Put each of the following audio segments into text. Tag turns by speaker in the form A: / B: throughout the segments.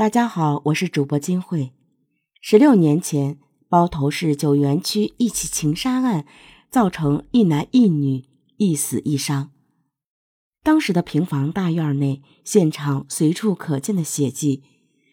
A: 大家好，我是主播金慧。十六年前，包头市九原区一起情杀案，造成一男一女一死一伤。当时的平房大院内，现场随处可见的血迹，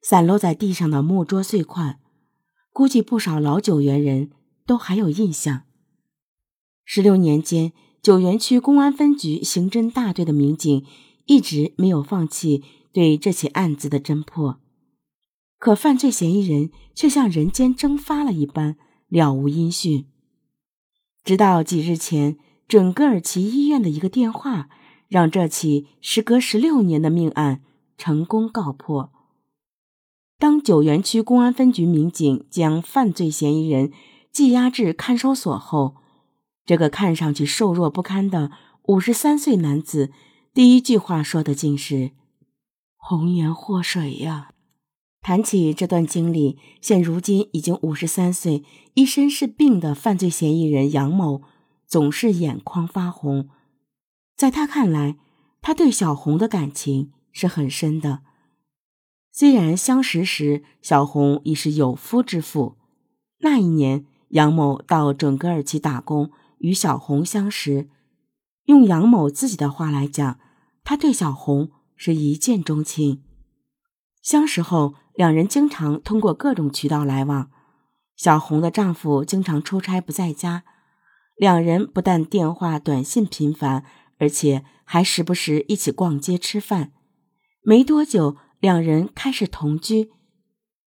A: 散落在地上的木桌碎块，估计不少老九原人都还有印象。十六年间，九原区公安分局刑侦大队的民警一直没有放弃对这起案子的侦破。可犯罪嫌疑人却像人间蒸发了一般，了无音讯。直到几日前，准格尔奇医院的一个电话，让这起时隔十六年的命案成功告破。当九原区公安分局民警将犯罪嫌疑人羁押至看守所后，这个看上去瘦弱不堪的五十三岁男子，第一句话说的竟是：“红颜祸水呀。”谈起这段经历，现如今已经五十三岁、一身是病的犯罪嫌疑人杨某，总是眼眶发红。在他看来，他对小红的感情是很深的。虽然相识时小红已是有夫之妇，那一年杨某到准格尔旗打工，与小红相识。用杨某自己的话来讲，他对小红是一见钟情。相识后。两人经常通过各种渠道来往。小红的丈夫经常出差不在家，两人不但电话、短信频繁，而且还时不时一起逛街吃饭。没多久，两人开始同居。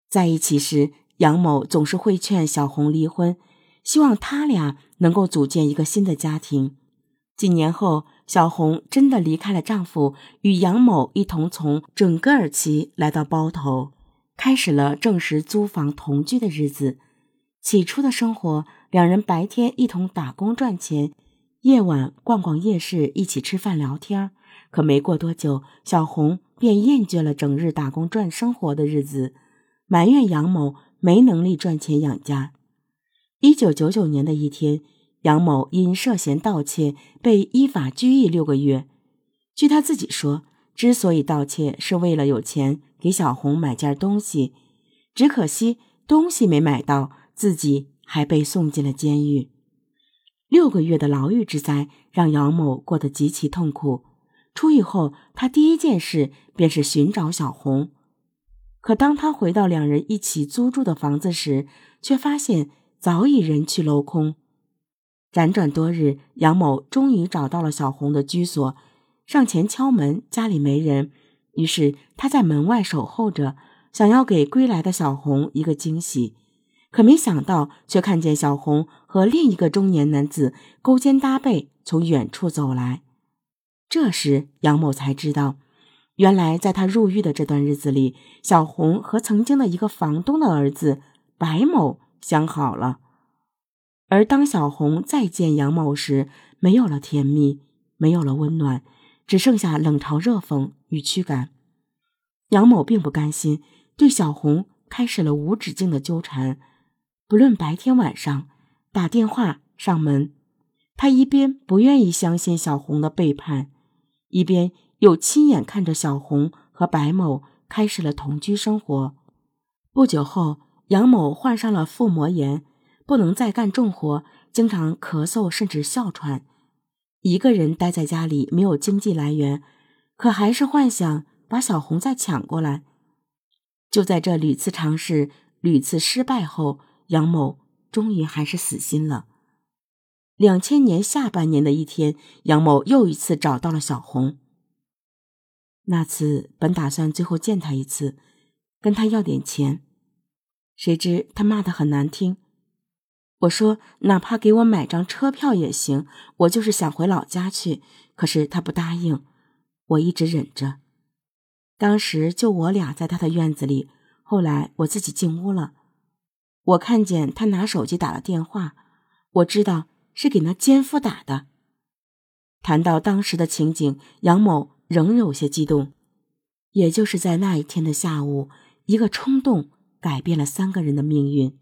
A: 在一起时，杨某总是会劝小红离婚，希望他俩能够组建一个新的家庭。几年后，小红真的离开了丈夫，与杨某一同从准格尔旗来到包头。开始了正式租房同居的日子。起初的生活，两人白天一同打工赚钱，夜晚逛逛夜市，一起吃饭聊天。可没过多久，小红便厌倦了整日打工赚生活的日子，埋怨杨某没能力赚钱养家。一九九九年的一天，杨某因涉嫌盗窃被依法拘役六个月。据他自己说，之所以盗窃，是为了有钱。给小红买件东西，只可惜东西没买到，自己还被送进了监狱。六个月的牢狱之灾让杨某过得极其痛苦。出狱后，他第一件事便是寻找小红。可当他回到两人一起租住的房子时，却发现早已人去楼空。辗转多日，杨某终于找到了小红的居所，上前敲门，家里没人。于是他在门外守候着，想要给归来的小红一个惊喜，可没想到却看见小红和另一个中年男子勾肩搭背从远处走来。这时杨某才知道，原来在他入狱的这段日子里，小红和曾经的一个房东的儿子白某相好了。而当小红再见杨某时，没有了甜蜜，没有了温暖。只剩下冷嘲热讽与驱赶。杨某并不甘心，对小红开始了无止境的纠缠，不论白天晚上，打电话上门。他一边不愿意相信小红的背叛，一边又亲眼看着小红和白某开始了同居生活。不久后，杨某患上了腹膜炎，不能再干重活，经常咳嗽，甚至哮喘。一个人待在家里，没有经济来源，可还是幻想把小红再抢过来。就在这屡次尝试、屡次失败后，杨某终于还是死心了。两千年下半年的一天，杨某又一次找到了小红。那次本打算最后见他一次，跟他要点钱，谁知他骂得很难听。我说：“哪怕给我买张车票也行，我就是想回老家去。”可是他不答应，我一直忍着。当时就我俩在他的院子里，后来我自己进屋了，我看见他拿手机打了电话，我知道是给那奸夫打的。谈到当时的情景，杨某仍有些激动。也就是在那一天的下午，一个冲动改变了三个人的命运。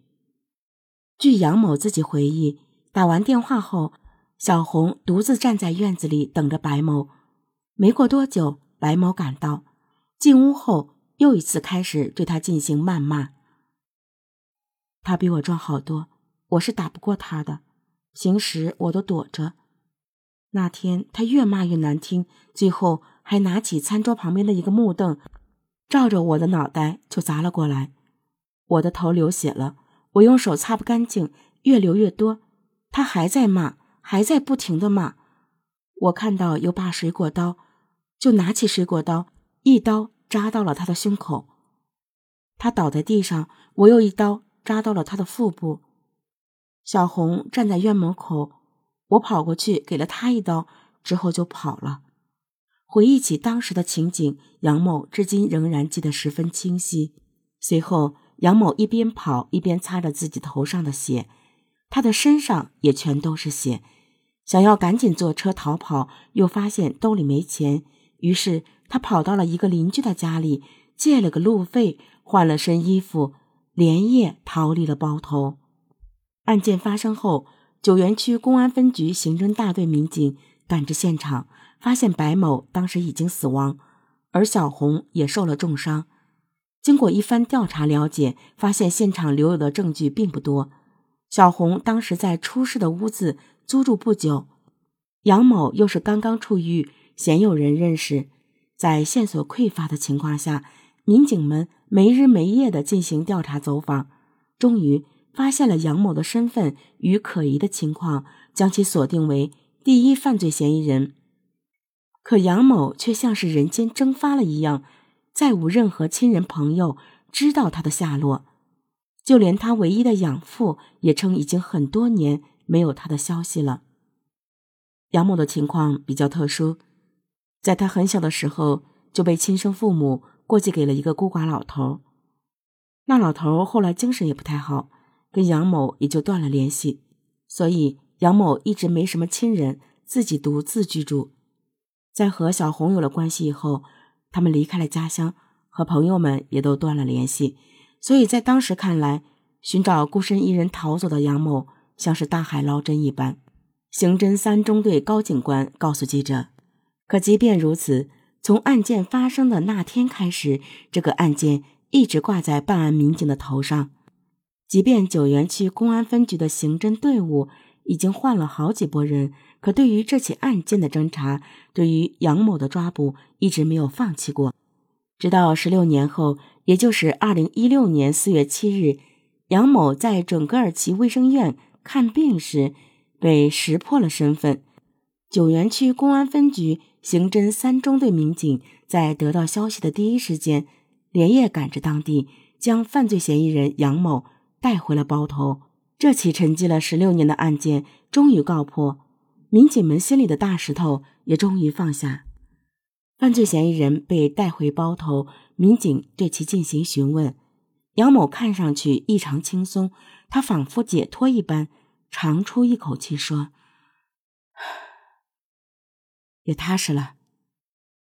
A: 据杨某自己回忆，打完电话后，小红独自站在院子里等着白某。没过多久，白某赶到，进屋后又一次开始对他进行谩骂。他比我壮好多，我是打不过他的，平时我都躲着。那天他越骂越难听，最后还拿起餐桌旁边的一个木凳，照着我的脑袋就砸了过来。我的头流血了，我用手擦不干净，越流越多。他还在骂，还在不停的骂。我看到有把水果刀，就拿起水果刀，一刀扎到了他的胸口。他倒在地上，我又一刀扎到了他的腹部。小红站在院门口。我跑过去给了他一刀，之后就跑了。回忆起当时的情景，杨某至今仍然记得十分清晰。随后，杨某一边跑一边擦着自己头上的血，他的身上也全都是血。想要赶紧坐车逃跑，又发现兜里没钱，于是他跑到了一个邻居的家里，借了个路费，换了身衣服，连夜逃离了包头。案件发生后。九原区公安分局刑侦大队民警赶至现场，发现白某当时已经死亡，而小红也受了重伤。经过一番调查了解，发现现场留有的证据并不多。小红当时在出事的屋子租住不久，杨某又是刚刚出狱，鲜有人认识。在线索匮乏的情况下，民警们没日没夜地进行调查走访，终于。发现了杨某的身份与可疑的情况，将其锁定为第一犯罪嫌疑人。可杨某却像是人间蒸发了一样，再无任何亲人朋友知道他的下落，就连他唯一的养父也称已经很多年没有他的消息了。杨某的情况比较特殊，在他很小的时候就被亲生父母过继给了一个孤寡老头，那老头后来精神也不太好。跟杨某也就断了联系，所以杨某一直没什么亲人，自己独自居住。在和小红有了关系以后，他们离开了家乡，和朋友们也都断了联系。所以在当时看来，寻找孤身一人逃走的杨某像是大海捞针一般。刑侦三中队高警官告诉记者：“可即便如此，从案件发生的那天开始，这个案件一直挂在办案民警的头上。”即便九原区公安分局的刑侦队伍已经换了好几拨人，可对于这起案件的侦查，对于杨某的抓捕，一直没有放弃过。直到十六年后，也就是二零一六年四月七日，杨某在准格尔旗卫生院看病时，被识破了身份。九原区公安分局刑侦三中队民警在得到消息的第一时间，连夜赶至当地，将犯罪嫌疑人杨某。带回了包头，这起沉寂了十六年的案件终于告破，民警们心里的大石头也终于放下。犯罪嫌疑人被带回包头，民警对其进行询问。杨某看上去异常轻松，他仿佛解脱一般，长出一口气说：“也踏实了，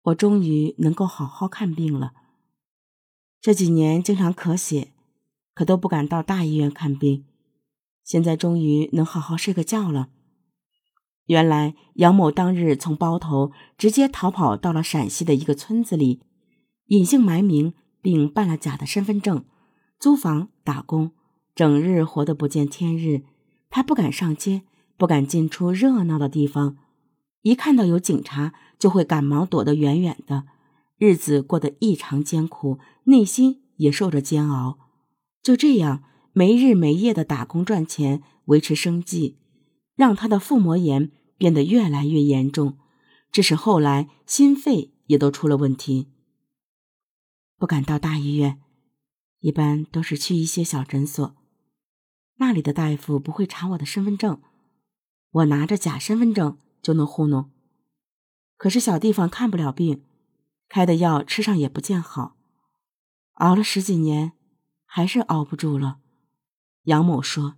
A: 我终于能够好好看病了。这几年经常咳血。”可都不敢到大医院看病，现在终于能好好睡个觉了。原来杨某当日从包头直接逃跑到了陕西的一个村子里，隐姓埋名，并办了假的身份证，租房打工，整日活得不见天日。他不敢上街，不敢进出热闹的地方，一看到有警察就会赶忙躲得远远的，日子过得异常艰苦，内心也受着煎熬。就这样没日没夜的打工赚钱维持生计，让他的腹膜炎变得越来越严重，致使后来心肺也都出了问题。不敢到大医院，一般都是去一些小诊所，那里的大夫不会查我的身份证，我拿着假身份证就能糊弄。可是小地方看不了病，开的药吃上也不见好，熬了十几年。还是熬不住了，杨某说：“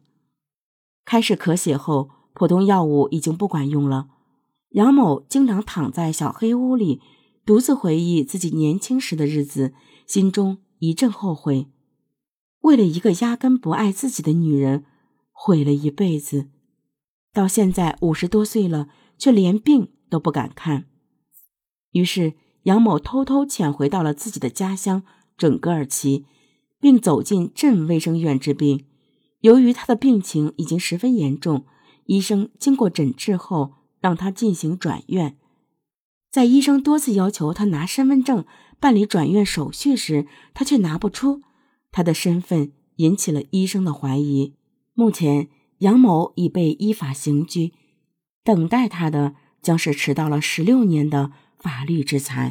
A: 开始咳血后，普通药物已经不管用了。杨某经常躺在小黑屋里，独自回忆自己年轻时的日子，心中一阵后悔。为了一个压根不爱自己的女人，毁了一辈子，到现在五十多岁了，却连病都不敢看。于是，杨某偷偷潜回到了自己的家乡，准格尔旗，并走进镇卫生院治病。由于他的病情已经十分严重，医生经过诊治后让他进行转院。在医生多次要求他拿身份证办理转院手续时，他却拿不出。他的身份引起了医生的怀疑。目前，杨某已被依法刑拘，等待他的将是迟到了十六年的法律制裁。